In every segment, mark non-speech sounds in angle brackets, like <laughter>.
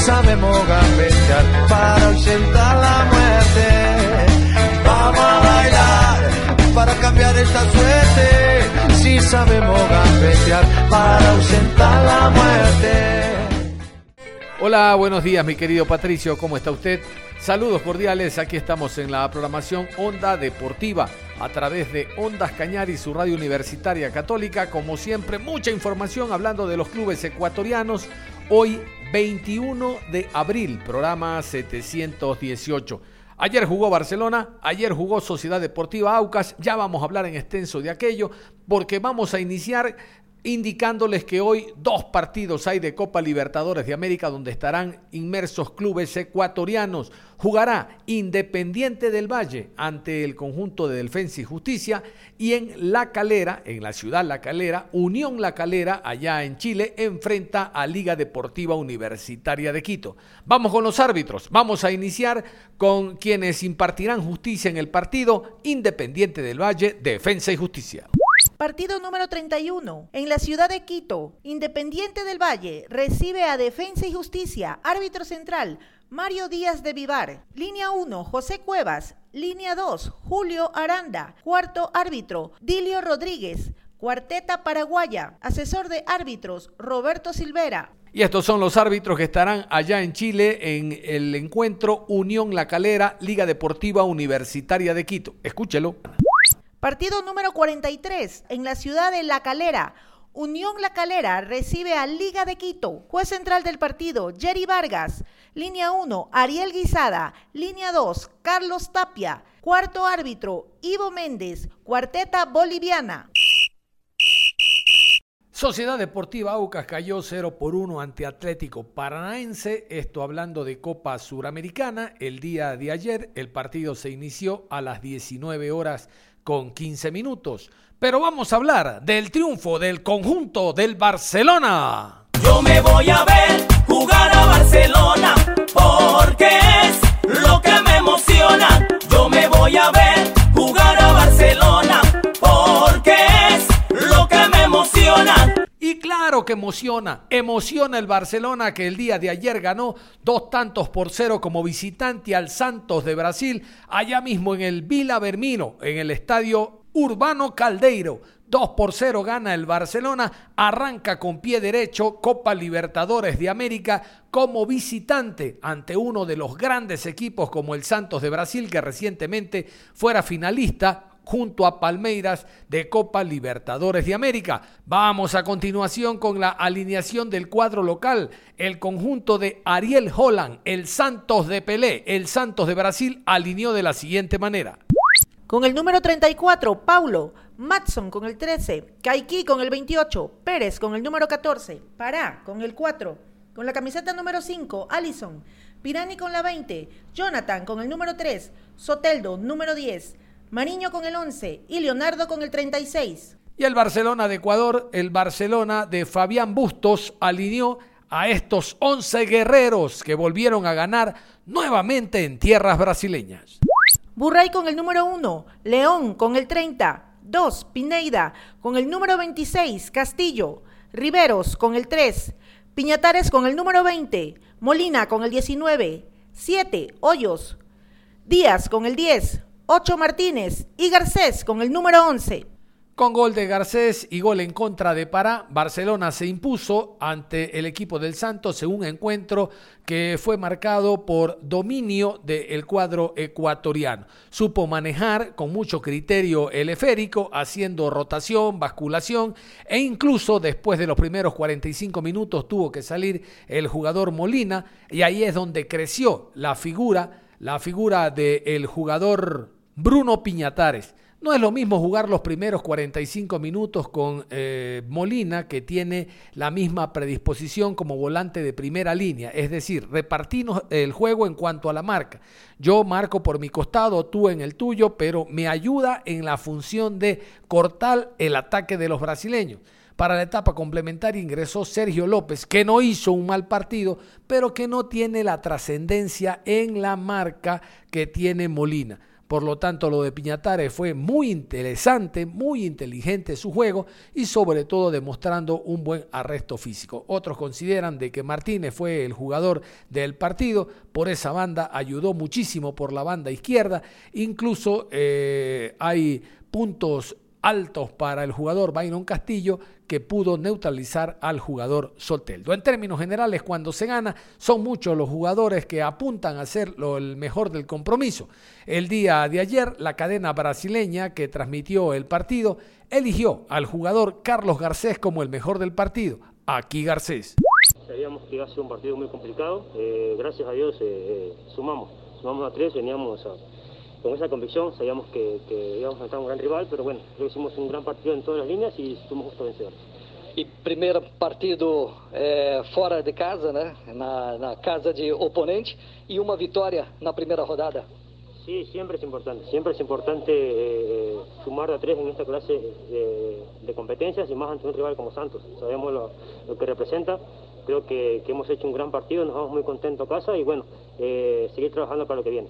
Sabemos gambetear para ausentar la muerte. Vamos a bailar para cambiar esta suerte. Si sabemos gambetear para ausentar la muerte. Hola, buenos días mi querido Patricio, ¿cómo está usted? Saludos cordiales, aquí estamos en la programación Onda Deportiva a través de Ondas Cañar y su radio universitaria católica. Como siempre, mucha información hablando de los clubes ecuatorianos. Hoy 21 de abril, programa 718. Ayer jugó Barcelona, ayer jugó Sociedad Deportiva Aucas, ya vamos a hablar en extenso de aquello, porque vamos a iniciar indicándoles que hoy dos partidos hay de Copa Libertadores de América donde estarán inmersos clubes ecuatorianos. Jugará Independiente del Valle ante el conjunto de Defensa y Justicia y en La Calera, en la ciudad La Calera, Unión La Calera, allá en Chile, enfrenta a Liga Deportiva Universitaria de Quito. Vamos con los árbitros. Vamos a iniciar con quienes impartirán justicia en el partido Independiente del Valle, Defensa y Justicia. Partido número 31. En la ciudad de Quito, Independiente del Valle recibe a Defensa y Justicia, árbitro central, Mario Díaz de Vivar. Línea 1, José Cuevas. Línea 2, Julio Aranda. Cuarto árbitro, Dilio Rodríguez. Cuarteta Paraguaya. Asesor de árbitros, Roberto Silvera. Y estos son los árbitros que estarán allá en Chile en el encuentro Unión La Calera, Liga Deportiva Universitaria de Quito. Escúchelo. Partido número 43 en la ciudad de La Calera. Unión La Calera recibe a Liga de Quito. Juez central del partido, Jerry Vargas. Línea 1, Ariel Guisada. Línea 2, Carlos Tapia. Cuarto árbitro, Ivo Méndez. Cuarteta boliviana. Sociedad Deportiva Aucas cayó 0 por 1 ante Atlético Paranaense, esto hablando de Copa Suramericana. El día de ayer el partido se inició a las 19 horas con 15 minutos. Pero vamos a hablar del triunfo del conjunto del Barcelona. Yo me voy a ver jugar a Barcelona porque es lo que me emociona. Yo me voy a ver jugar a Barcelona que emociona, emociona el Barcelona que el día de ayer ganó dos tantos por cero como visitante al Santos de Brasil, allá mismo en el Vila Bermino, en el estadio Urbano Caldeiro. 2 por 0 gana el Barcelona, arranca con pie derecho Copa Libertadores de América como visitante ante uno de los grandes equipos como el Santos de Brasil que recientemente fuera finalista junto a Palmeiras de Copa Libertadores de América. Vamos a continuación con la alineación del cuadro local. El conjunto de Ariel Holland, el Santos de Pelé, el Santos de Brasil, alineó de la siguiente manera. Con el número 34, Paulo. Matson con el 13. Kaiki con el 28. Pérez con el número 14. Pará con el 4. Con la camiseta número 5, Allison. Pirani con la 20. Jonathan con el número 3. Soteldo, número 10. Mariño con el 11 y Leonardo con el 36. Y el Barcelona de Ecuador, el Barcelona de Fabián Bustos alineó a estos 11 guerreros que volvieron a ganar nuevamente en tierras brasileñas. Burray con el número 1, León con el 30, 2, Pineida con el número 26, Castillo, Riveros con el 3, Piñatares con el número 20, Molina con el 19, 7, Hoyos, Díaz con el 10, 8 Martínez y Garcés con el número 11. Con gol de Garcés y gol en contra de Pará, Barcelona se impuso ante el equipo del Santos en un encuentro que fue marcado por dominio del cuadro ecuatoriano. Supo manejar con mucho criterio el esférico, haciendo rotación, basculación e incluso después de los primeros 45 minutos tuvo que salir el jugador Molina y ahí es donde creció la figura la figura del jugador Bruno Piñatares. No es lo mismo jugar los primeros 45 minutos con eh, Molina, que tiene la misma predisposición como volante de primera línea, es decir, repartirnos el juego en cuanto a la marca. Yo marco por mi costado, tú en el tuyo, pero me ayuda en la función de cortar el ataque de los brasileños. Para la etapa complementaria ingresó Sergio López, que no hizo un mal partido, pero que no tiene la trascendencia en la marca que tiene Molina. Por lo tanto, lo de Piñatares fue muy interesante, muy inteligente su juego y sobre todo demostrando un buen arresto físico. Otros consideran de que Martínez fue el jugador del partido, por esa banda ayudó muchísimo por la banda izquierda, incluso eh, hay puntos altos para el jugador Byron Castillo que pudo neutralizar al jugador Soteldo. En términos generales, cuando se gana, son muchos los jugadores que apuntan a ser el mejor del compromiso. El día de ayer, la cadena brasileña que transmitió el partido eligió al jugador Carlos Garcés como el mejor del partido. Aquí Garcés. Sabíamos que iba a ser un partido muy complicado. Eh, gracias a Dios eh, eh, sumamos. Sumamos a tres, veníamos con esa convicción. Sabíamos que, que íbamos a enfrentar un gran rival, pero bueno, creo que hicimos un gran partido en todas las líneas y fuimos justo vencedores. E primeiro partido é, fora de casa, né? Na, na, casa de oponente e uma vitória na primeira rodada. Sí, siempre es importante. Siempre es importante eh, sumar a tres en esta clase de, de, competencias y más ante un rival como Santos. Sabemos lo que representa. Creo que, que, hemos hecho un gran partido, nos vamos muy contentos a casa y bueno, eh, seguir trabajando para lo que viene.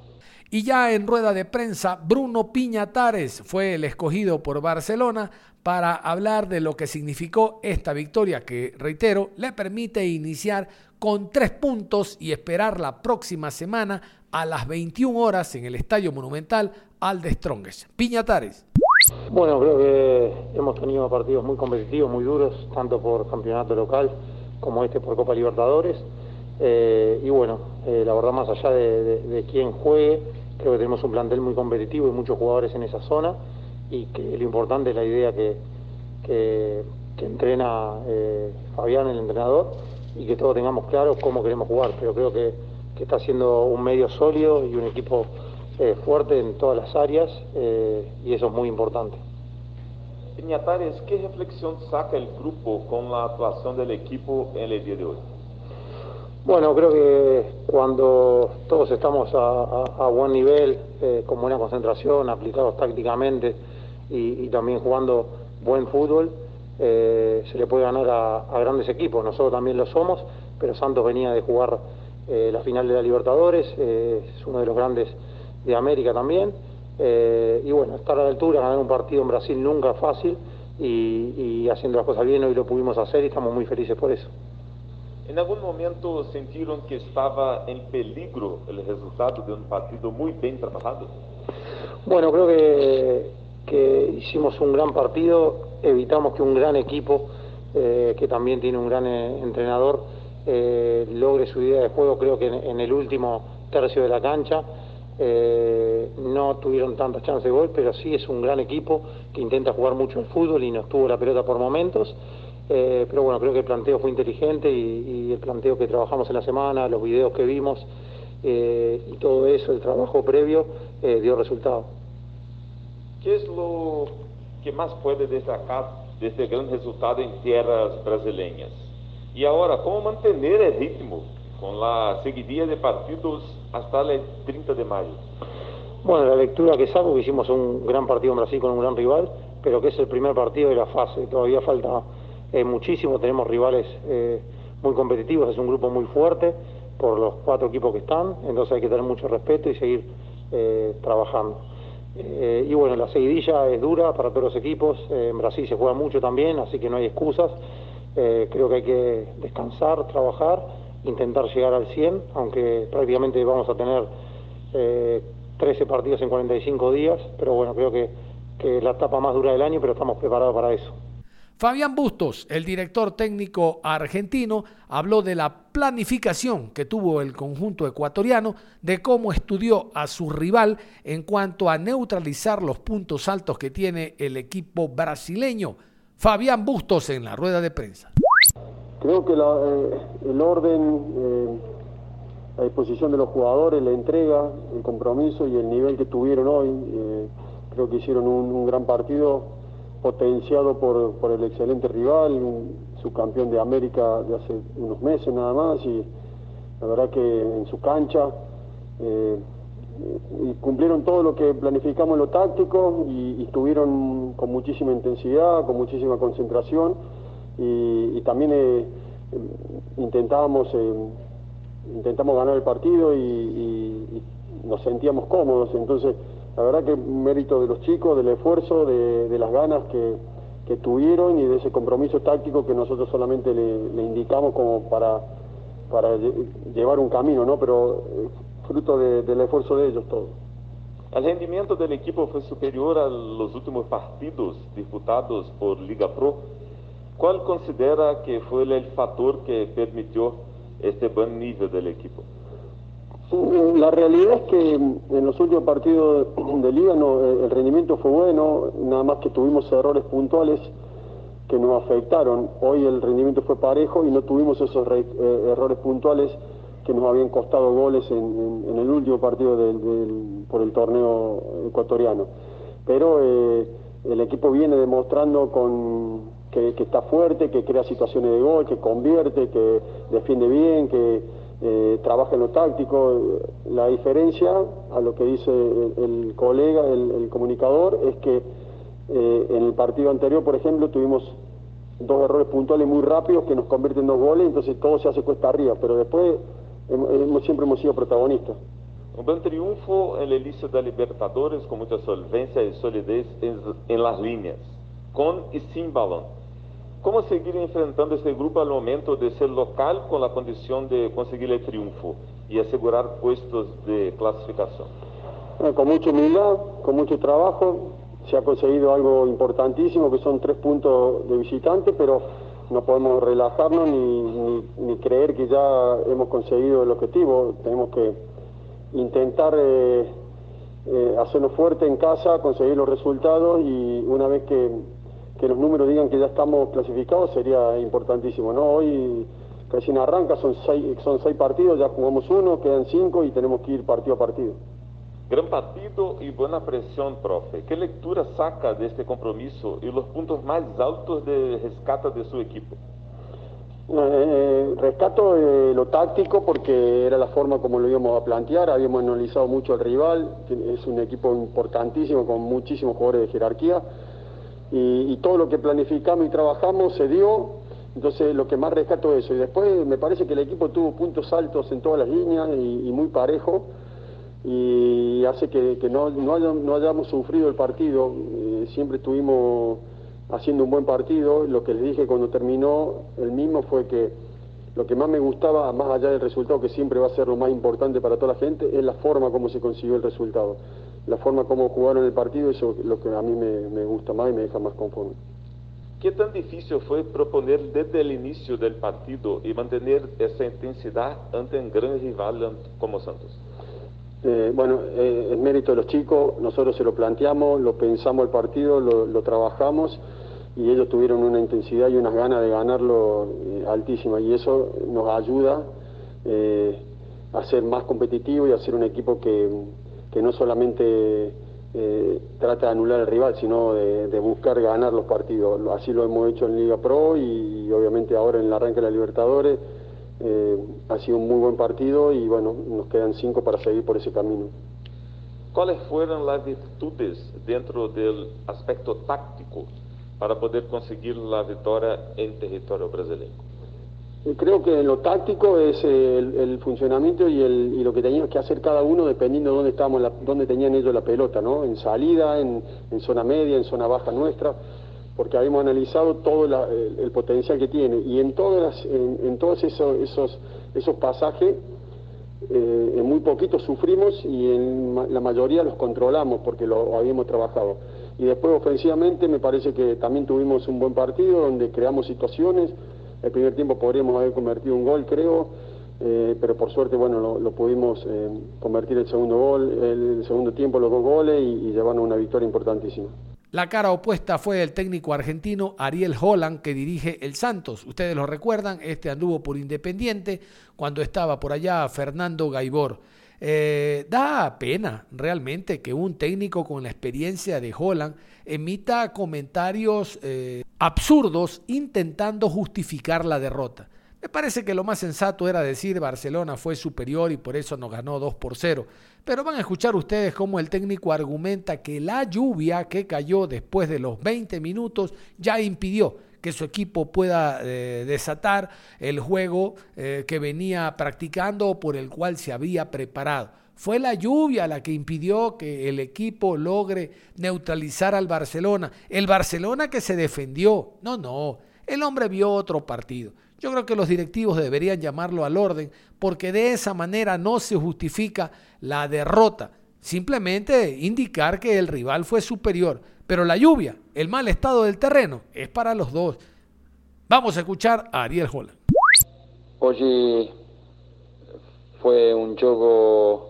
Y ya en rueda de prensa, Bruno Piñatares fue el escogido por Barcelona para hablar de lo que significó esta victoria que, reitero, le permite iniciar con tres puntos y esperar la próxima semana a las 21 horas en el Estadio Monumental al de Strongest. Piñatares. Bueno, creo que hemos tenido partidos muy competitivos, muy duros, tanto por campeonato local como este por Copa Libertadores. Eh, y bueno, eh, la verdad más allá de, quién juegue, Creo que tenemos un plantel muy competitivo y muchos jugadores en esa zona y que lo importante es la idea que, que, entrena eh, Fabián, el entrenador, y que todos tengamos claro cómo queremos jugar. Pero creo que, que está siendo un medio sólido y un equipo fuerte en todas las áreas y eso es muy importante. Piñatares, ¿qué reflexión saca el grupo con la actuación del equipo en el día de hoy? Bueno, creo que cuando todos estamos a, buen nivel, eh, con buena concentración, aplicados tácticamente y, y también jugando buen fútbol, eh, se le puede ganar a, a, grandes equipos. Nosotros también lo somos, pero Santos venía de jugar eh, la final de la Libertadores, eh, es uno de los grandes de América también. Eh, y bueno, estar a la altura, ganar un partido en Brasil nunca es fácil y, y haciendo las cosas bien hoy lo pudimos hacer y estamos muy felices por eso. ¿En algún momento sintieron que estaba en peligro el resultado de un partido muy bien trabajado? Bueno, creo que, que hicimos un gran partido, evitamos que un gran equipo, eh, que también tiene un gran eh, entrenador, eh, logre su idea de juego, creo que en, en el último tercio de la cancha. Eh, no tuvieron tantas chances de gol, pero sí es un gran equipo que intenta jugar mucho el fútbol y nos tuvo la pelota por momentos. Eh, pero bueno, creo que el planteo fue inteligente y, el planteo que trabajamos en la semana, los videos que vimos eh, y todo eso, el trabajo previo, dio resultado. ¿Qué es lo que más puede destacar de este gran resultado en tierras brasileñas? Y ahora, ¿cómo mantener el ritmo con la seguidilla de partidos hasta el 30 de mayo? Bueno, la lectura que saco, que hicimos un gran partido en Brasil con un gran rival, pero que es el primer partido de la fase, todavía falta eh, muchísimo, tenemos rivales eh, muy competitivos, es un grupo muy fuerte por los cuatro equipos que están, entonces hay que tener mucho respeto y seguir eh, trabajando. y bueno, la seguidilla es dura para todos los equipos, en Brasil se juega mucho también, así que no hay excusas, creo que hay que descansar, trabajar, intentar llegar al 100, aunque prácticamente vamos a tener 13 partidos en 45 días, pero bueno, creo que, que la etapa más dura del año, pero estamos preparados para eso. Fabián Bustos, el director técnico argentino, habló de la planificación que tuvo el conjunto ecuatoriano, de cómo estudió a su rival en cuanto a neutralizar los puntos altos que tiene el equipo brasileño. Fabián Bustos en la rueda de prensa. Creo que la, eh, el orden, eh, a disposición de los jugadores, la entrega, el compromiso y el nivel que tuvieron hoy. Eh, creo que hicieron un, gran partido potenciado por, el excelente rival, un subcampeón de América de hace unos meses nada más y la verdad que en su cancha eh, cumplieron todo lo que planificamos en lo táctico y, estuvieron con muchísima intensidad, con muchísima concentración y, también eh, intentábamos intentamos ganar el partido y, nos sentíamos cómodos. Entonces, la verdad que mérito de los chicos, del esfuerzo, de, las ganas que, tuvieron y de ese compromiso táctico que nosotros solamente le, indicamos como para, para llevar un camino, ¿no? Pero eh, fruto del esfuerzo de ellos todo. El rendimiento del equipo fue superior a los últimos partidos disputados por Liga Pro. ¿Cuál considera que fue el factor que permitió este buen nivel del equipo? La realidad es que en los últimos partidos de liga eh, el rendimiento fue bueno, nada más que tuvimos errores puntuales que nos afectaron. Hoy el rendimiento fue parejo y no tuvimos esos eh, errores puntuales que nos habían costado goles en, el último partido por el torneo ecuatoriano. Pero eh, el equipo viene demostrando con, que, está fuerte, que crea situaciones de gol, que convierte, que defiende bien, que eh, trabaja en lo táctico. La diferencia a lo que dice el, colega, el, comunicador, es que eh, en el partido anterior, por ejemplo, tuvimos dos errores puntuales muy rápidos que nos convierten en dos goles, entonces todo se hace cuesta arriba, pero después siempre hemos sido protagonistas. Un buen triunfo en el inicio de Libertadores con mucha solvencia y solidez en las líneas, con y sin balón. ¿Cómo seguir enfrentando este grupo al momento de ser local con la condición de conseguir el triunfo y asegurar puestos de clasificación? con mucha humildad, con mucho trabajo, se ha conseguido algo importantísimo, que son tres puntos de visitante, pero no podemos relajarnos ni, creer que ya hemos conseguido el objetivo. Tenemos que intentar eh, eh, hacernos fuerte en casa, conseguir los resultados y una vez que que los números digan que ya estamos clasificados sería importantísimo, ¿no? Hoy recién arranca, son seis, son seis partidos, ya jugamos uno, quedan cinco y tenemos que ir partido a partido. Gran partido y buena presión, profe. ¿Qué lectura saca de este compromiso y los puntos más altos de rescate de su equipo? Eh, rescato eh, lo táctico porque era la forma como lo íbamos a plantear, habíamos analizado mucho al rival, es un equipo importantísimo con muchísimos jugadores de jerarquía y, todo lo que planificamos y trabajamos se dio, entonces lo que más rescato es eso. Y después me parece que el equipo tuvo puntos altos en todas las líneas y, muy parejo. Y hace que, no, hayamos, sufrido el partido, eh, siempre estuvimos haciendo un buen partido, lo que les dije cuando terminó el mismo fue que lo que más me gustaba, más allá del resultado, que siempre va a ser lo más importante para toda la gente, es la forma como se consiguió el resultado la forma como jugaron el partido, eso es lo que a mí me, gusta más y me deja más conforme. ¿Qué tan difícil fue proponer desde el inicio del partido y mantener esa intensidad ante un gran rival como Santos? Eh, bueno, eh, es mérito de los chicos, nosotros se lo planteamos, lo pensamos el partido, lo, trabajamos y ellos tuvieron una intensidad y unas ganas de ganarlo eh, altísimas y eso nos ayuda a ser más competitivo y a ser un equipo que, que no solamente eh, trata de anular al rival, sino de, buscar ganar los partidos. Así lo hemos hecho en Liga Pro y, obviamente ahora en el arranque de la Libertadores. Eh, ha sido un muy buen partido y bueno, nos quedan cinco para seguir por ese camino. ¿Cuáles fueron las virtudes dentro del aspecto táctico para poder conseguir la victoria en territorio brasileño? Creo que lo táctico es el, funcionamiento y, lo que teníamos que hacer cada uno dependiendo de dónde, estábamos dónde tenían ellos la pelota, ¿no? En salida, en, zona media, en zona baja nuestra, porque habíamos analizado todo el, potencial que tiene. Y en, todos esos, esos, esos pasajes, eh, en muy poquitos sufrimos y en la mayoría los controlamos porque lo habíamos trabajado. Y después ofensivamente me parece que también tuvimos un buen partido donde creamos situaciones el primer tiempo podríamos haber convertido un gol, creo. eh, pero por suerte, bueno, lo, pudimos eh, convertir el segundo gol, el segundo tiempo, los dos goles y, y llevarnos una victoria importantísima. La cara opuesta fue el técnico argentino Ariel Holland, que dirige el Santos. Ustedes lo recuerdan, este anduvo por Independiente cuando estaba por allá Fernando Gaibor. Eh, da pena realmente que un técnico con la experiencia de Holland emita comentarios eh, absurdos intentando justificar la derrota. Me parece que lo más sensato era decir Barcelona fue superior y por eso nos ganó 2 por 0. Pero van a escuchar ustedes cómo el técnico argumenta que la lluvia que cayó después de los 20 minutos ya impidió que su equipo pueda eh, desatar el juego eh, que venía practicando o por el cual se había preparado. Fue la lluvia la que impidió que el equipo logre neutralizar al Barcelona. El Barcelona que se defendió. No, no. El hombre vio otro partido. Yo creo que los directivos deberían llamarlo al orden porque de esa manera no se justifica la derrota. Simplemente indicar que el rival fue superior. Pero la lluvia, el mal estado del terreno, es para los dos. Vamos a escuchar a Ariel Holland. Hoy fue un juego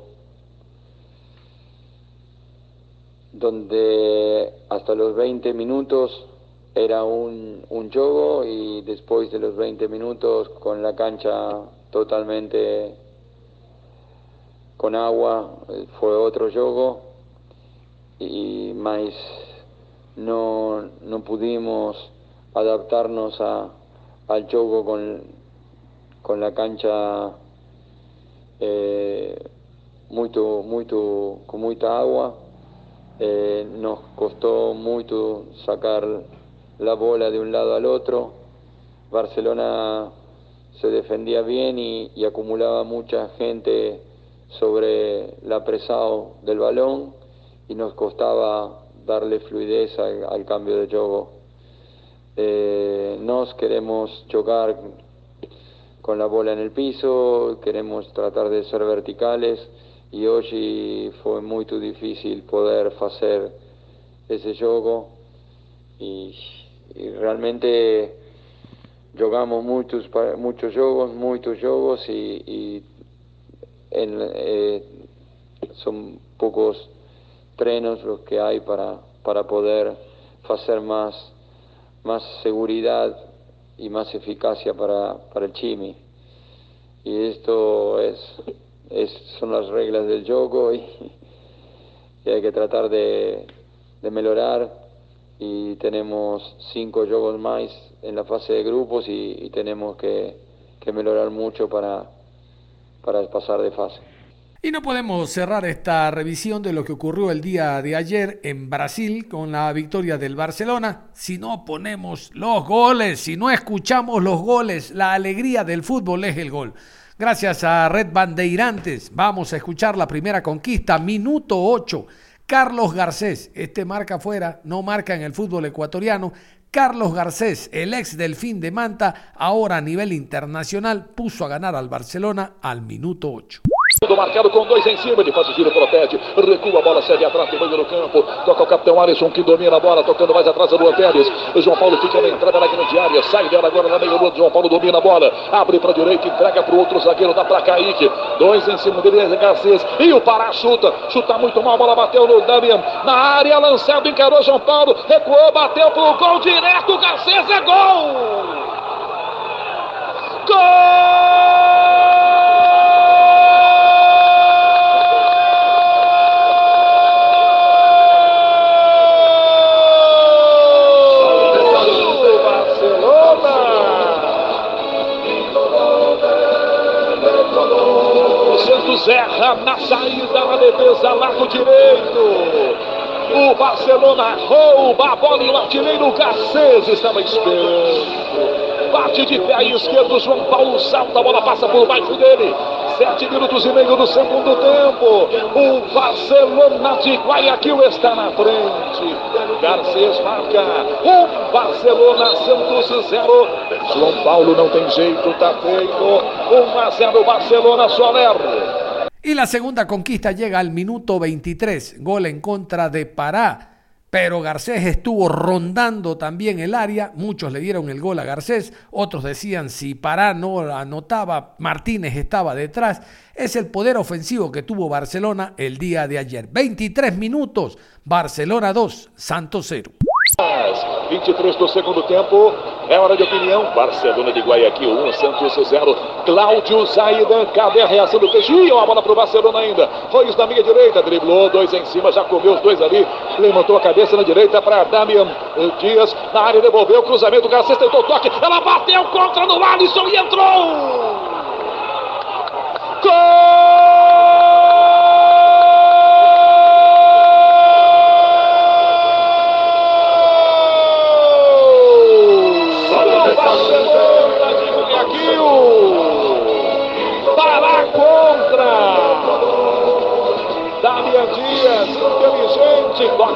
donde hasta los 20 minutos era un, un juego y después de los 20 minutos con la cancha totalmente con agua fue otro juego y más no, no pudimos adaptarnos a, al juego con, con la cancha eh, muy con mucha agua eh, nos costó mucho sacar la bola de un lado al otro. Barcelona se defendía bien y, acumulaba mucha gente sobre la apresado del balón y nos costaba darle fluidez al, cambio de juego. Eh, nos queremos chocar con la bola en el piso, queremos tratar de ser verticales y hoy fue muy difícil poder hacer ese juego y realmente jugamos muchos muchos juegos, muchos juegos y, eh, son pocos trenos los que hay para, para poder hacer más, más seguridad y más eficacia para, para el chimi. Y esto es, es, son las reglas del juego y, y hay que tratar de, de mejorar y tenemos cinco juegos más en la fase de grupos y, tenemos que, mejorar mucho para, para pasar de fase. Y no podemos cerrar esta revisión de lo que ocurrió el día de ayer en Brasil con la victoria del Barcelona si no ponemos los goles, si no escuchamos los goles. La alegría del fútbol es el gol. Gracias a Red Bandeirantes vamos a escuchar la primera conquista, minuto 8. Carlos Garcés, este marca afuera, no marca en el fútbol ecuatoriano. Carlos Garcés, el ex Delfín de Manta, ahora a nivel internacional, puso a ganar al Barcelona al minuto 8. Tudo marcado com dois em cima, ele faz o giro, protege, recua a bola, segue atrás, tem no campo, toca o capitão Alisson que domina a bola, tocando mais atrás do Pérez. O João Paulo fica na entrada na grande área, sai dela agora na meia lua, João Paulo domina a bola, abre para direita, entrega para o outro zagueiro, dá para Kaique, dois em cima dele, Garcês, e o Pará chuta, chuta muito mal, a bola bateu no Damian, na área, lançado, encarou João Paulo, recuou, bateu pro gol direto, Garcês é gol! Gol! Erra na saída, na defesa, lado direito. O Barcelona rouba a bola e o artilheiro Garcês estava esperando. Bate de pé esquerdo, João Paulo salta, a bola passa por baixo dele. Sete minutos e meio do segundo tempo. O Barcelona de Guayaquil está na frente. Garcês marca. Um Barcelona Santos zero. João Paulo não tem jeito, tá feito. 1 a 0 Barcelona Soler. Y la segunda conquista llega al minuto 23, gol en contra de Pará. pero Garcés estuvo rondando también el área, muchos le dieron el gol a Garcés, otros decían si Pará no anotaba, Martínez estaba detrás. Es el poder ofensivo que tuvo Barcelona el día de ayer. 23 minutos, Barcelona 2, Santos 0. 23 do segundo tempo, é hora de opinião. Barcelona de Guayaquil 1, Santos 0. Cláudio Zaidan, cadê a reação do Peixe? Ih, uma bola pro Barcelona ainda. Reus na minha direita, driblou, dois em cima, já comeu os dois ali. Levantou a cabeça na direita para Damian Dias. Na área devolveu, cruzamento, o Garcês tentou toque. Ela bateu contra no Alisson e entrou! Gol!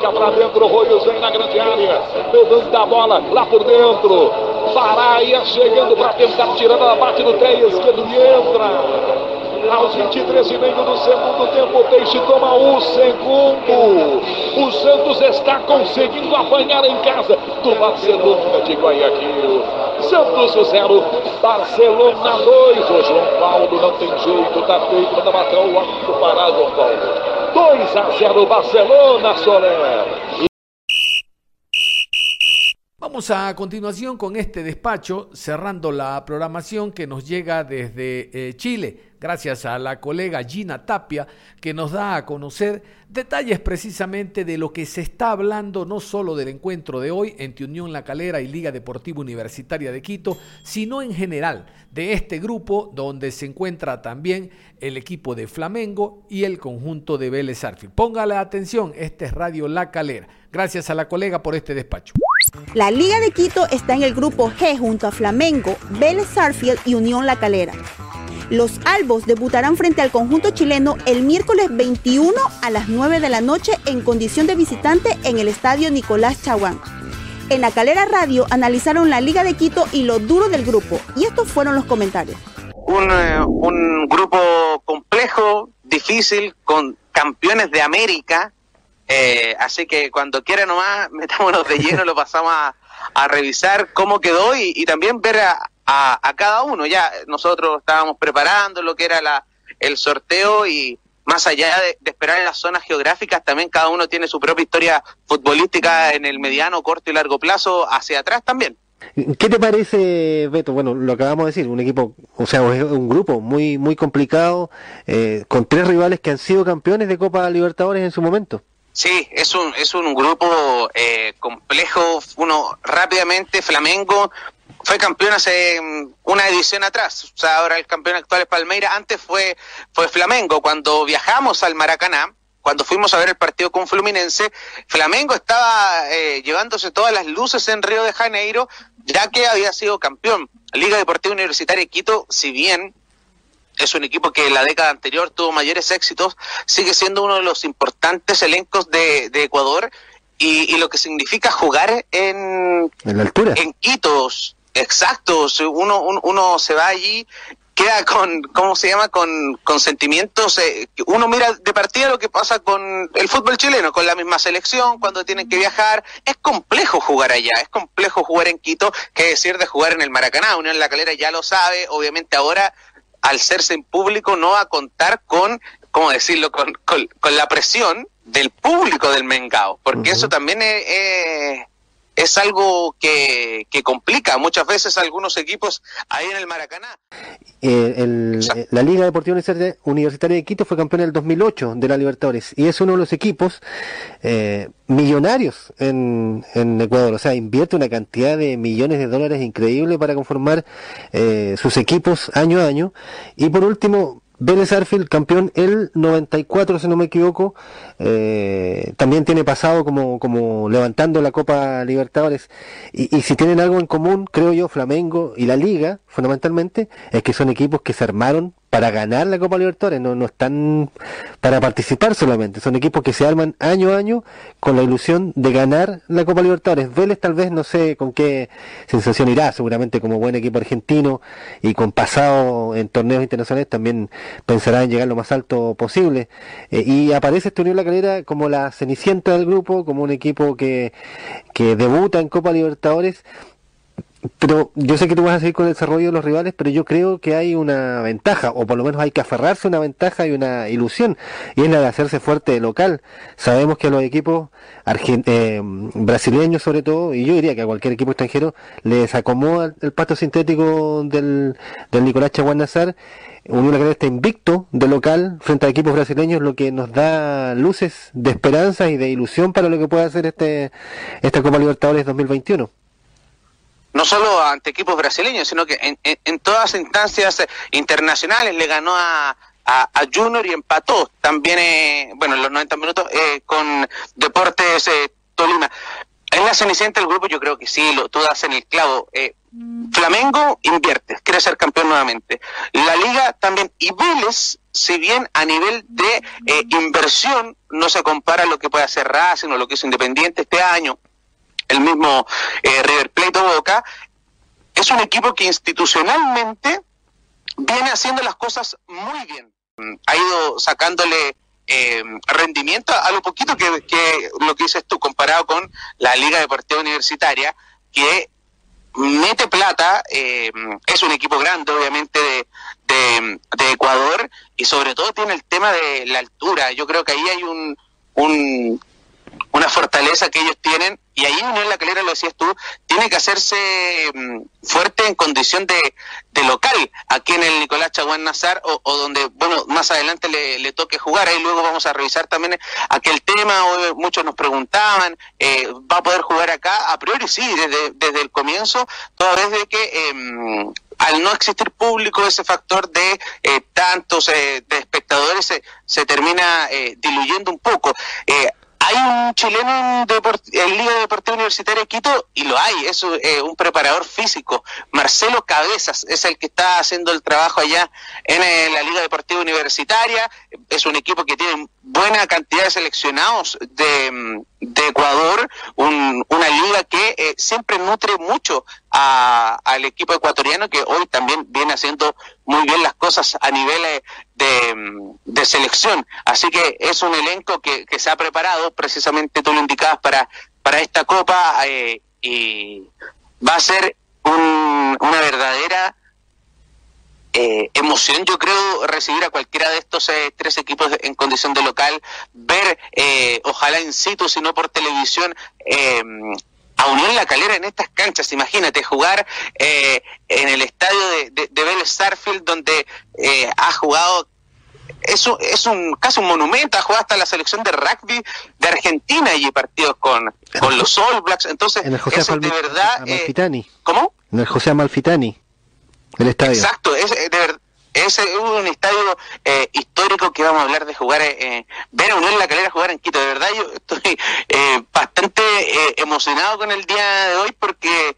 Toca para dentro, Roios vem na grande área, levanta a bola lá por dentro, Paraia chegando para tentar tirar, ela bate no pé esquerdo e entra. Aos 23 e meio do segundo tempo, o Peixe toma o segundo. O Santos está conseguindo apanhar em casa do Barcelona de Guayaquil. Santos 0, Barcelona 2. O João Paulo não tem jeito, tá feito, manda matar o árbitro parado, João Paulo. 2 a 0 Barcelona, Soler. Vamos a continuación con este despacho, cerrando la programación que nos llega desde eh, Chile, gracias a la colega Gina Tapia, que nos da a conocer detalles precisamente de lo que se está hablando no solo del encuentro de hoy entre Unión La Calera y Liga Deportiva Universitaria de Quito, sino en general de este grupo donde se encuentra también el equipo de Flamengo y el conjunto de Vélez Arfield. Póngale atención, este es Radio La Calera. Gracias a la colega por este despacho. La Liga de Quito está en el grupo G junto a Flamengo, Vélez Sarfield y Unión La Calera. Los albos debutarán frente al conjunto chileno el miércoles 21 a las 9 de la noche en condición de visitante en el estadio Nicolás Chaguán. En la Calera Radio analizaron la Liga de Quito y lo duro del grupo, y estos fueron los comentarios. Un, eh, un grupo complejo, difícil, con campeones de América, eh, así que cuando quiera nomás, <laughs> metámonos de lleno, lo pasamos a, revisar cómo quedó y, también ver a, a, cada uno. Ya nosotros estábamos preparando lo que era la, el sorteo y más allá de, esperar en las zonas geográficas, también cada uno tiene su propia historia futbolística en el mediano, corto y largo plazo hacia atrás también. ¿Qué te parece, Beto? Bueno, lo acabamos de decir, un equipo, o sea, un grupo muy muy complicado, eh, con tres rivales que han sido campeones de Copa Libertadores en su momento. Sí, es un, es un grupo eh, complejo. Uno rápidamente, Flamengo fue campeón hace mm, una edición atrás. O sea, ahora el campeón actual es Palmeira. Antes fue, fue Flamengo. Cuando viajamos al Maracaná, cuando fuimos a ver el partido con Fluminense, Flamengo estaba eh, llevándose todas las luces en Río de Janeiro, ya que había sido campeón. Liga Deportiva Universitaria Quito, si bien es un equipo que en la década anterior tuvo mayores éxitos, sigue siendo uno de los importantes elencos de, Ecuador y, lo que significa jugar en, en la altura. En Quitos, exacto. Uno, uno, se va allí queda con, ¿cómo se llama? Con, con sentimientos. Eh, uno mira de partida lo que pasa con el fútbol chileno, con la misma selección, cuando tienen que viajar. Es complejo jugar allá, es complejo jugar en Quito, que decir de jugar en el Maracaná. Unión La Calera ya lo sabe, obviamente ahora al serse en público no va a contar con, ¿cómo decirlo?, con, con, la presión del público del Mengao, porque eso también es, es, algo que, que, complica muchas veces a algunos equipos ahí en el Maracaná. Eh, la Liga Deportiva Universitaria de Quito fue campeón en el 2008 de la Libertadores y es uno de los equipos eh, millonarios en, en, Ecuador. O sea, invierte una cantidad de millones de dólares increíble para conformar eh, sus equipos año a año. Y por último, Vélez Arfield, campeón el 94, si no me equivoco, eh, también tiene pasado como, como levantando la Copa Libertadores. Y, y, si tienen algo en común, creo yo, Flamengo y la Liga, fundamentalmente, es que son equipos que se armaron para ganar la Copa Libertadores, no, no están para participar solamente, son equipos que se arman año a año con la ilusión de ganar la Copa Libertadores. Vélez tal vez no sé con qué sensación irá, seguramente como buen equipo argentino y con pasado en torneos internacionales también pensará en llegar lo más alto posible. Eh, y aparece este Unión La Calera como la cenicienta del grupo, como un equipo que, que debuta en Copa Libertadores pero yo sé que tú vas a seguir con el desarrollo de los rivales, pero yo creo que hay una ventaja, o por lo menos hay que aferrarse a una ventaja y una ilusión, y es la de hacerse fuerte local. Sabemos que a los equipos eh, brasileños, sobre todo, y yo diría que a cualquier equipo extranjero, les acomoda el pasto sintético del, del Nicolás Chaguanazar. Unión que está invicto de local frente a equipos brasileños, lo que nos da luces de esperanza y de ilusión para lo que puede hacer este esta Copa Libertadores 2021 no solo ante equipos brasileños, sino que en, en, todas instancias internacionales le ganó a, a, Junior y empató también, eh, bueno, en los 90 minutos eh, con Deportes eh, Tolima. En la cenicienta del grupo yo creo que sí, lo, tú das en el clavo. Flamengo invierte, quiere ser campeón nuevamente. La liga también, y Vélez, si bien a nivel de inversión no se compara a lo que puede hacer Racing o lo que es Independiente este año, el mismo eh, River Plate o Boca, es un equipo que institucionalmente viene haciendo las cosas muy bien. Ha ido sacándole eh, rendimiento a lo poquito que, lo que dices tú, comparado con la Liga Deportiva Universitaria, que mete plata, eh, es un equipo grande, obviamente, de, de, Ecuador, y sobre todo tiene el tema de la altura. Yo creo que ahí hay un, un una fortaleza que ellos tienen, y ahí Unión La Calera, lo decías tú, tiene que hacerse mm, fuerte en condición de, local, aquí en el Nicolás Chaguán Nazar, o, donde, bueno, más adelante le, toque jugar, ahí luego vamos a revisar también aquel tema, muchos nos preguntaban, eh, ¿va a poder jugar acá? A priori sí, desde, desde el comienzo, toda vez de que... Em, al no existir público, ese factor de eh, tantos eh, de espectadores se, se termina diluyendo un poco. Hay un chileno en, Liga Deportiva Universitaria de Quito y lo hay, es eh, un preparador físico. Marcelo Cabezas es el que está haciendo el trabajo allá en eh, la Liga Deportiva Universitaria. Es un equipo que tiene buena cantidad de seleccionados de, Ecuador, una liga que eh, siempre nutre mucho al equipo ecuatoriano que hoy también viene haciendo muy bien las cosas a nivel de, selección. Así que es un elenco que, se ha preparado, precisamente tú lo indicabas, para, para esta copa eh, y va a ser una verdadera eh, emoción, yo creo, recibir a cualquiera de estos eh, tres equipos en condición de local, ver, eh, ojalá in situ, si no por televisión, a Unión La Calera en estas canchas. Imagínate jugar en el estadio de, de, de Vélez donde ha jugado eso es un casi un monumento, ha jugado hasta la selección de rugby de Argentina y partidos con, con los All Blacks, entonces en el José de verdad ¿Cómo? En el José Amalfitani. El estadio. Exacto, es, de verdad, es un estadio eh, histórico que vamos a hablar de jugar, eh, ver a Unión La Calera jugar en Quito. De verdad, yo estoy eh, bastante eh, emocionado con el día de hoy porque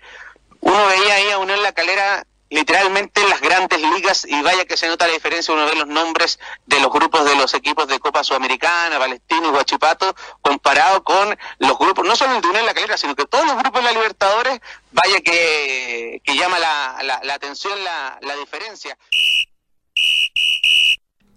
uno veía ahí a Unión La Calera literalmente en las grandes ligas y vaya que se nota la diferencia uno ve los nombres de los grupos de los equipos de Copa Sudamericana, Palestino y Guachipato comparado con los grupos, no solo el de Unión La Calera, sino que todos los grupos de la Libertadores, vaya que, llama la, la, atención la, la diferencia.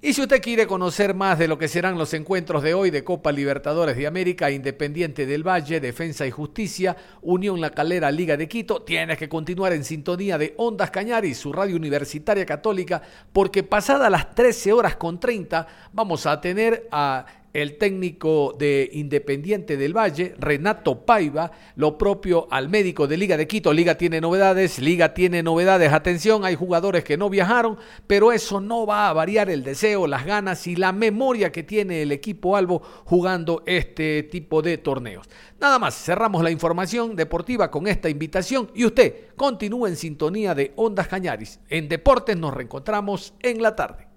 Y si usted quiere conocer más de lo que serán los encuentros de hoy de Copa Libertadores de América, Independiente del Valle, Defensa y Justicia, Unión La Calera, Liga de Quito, tienes que continuar en sintonía de Ondas Cañaris, su radio universitaria católica, porque pasadas las 13 horas con 30 vamos a tener a el técnico de Independiente del Valle, Renato Paiva, lo propio al médico de Liga de Quito. Liga tiene novedades, Liga tiene novedades. Atención, hay jugadores que no viajaron, pero eso no va a variar el deseo, las ganas y la memoria que tiene el equipo Albo jugando este tipo de torneos. Nada más, cerramos la información deportiva con esta invitación y usted continúe en sintonía de Ondas Cañaris. En Deportes nos reencontramos en la tarde.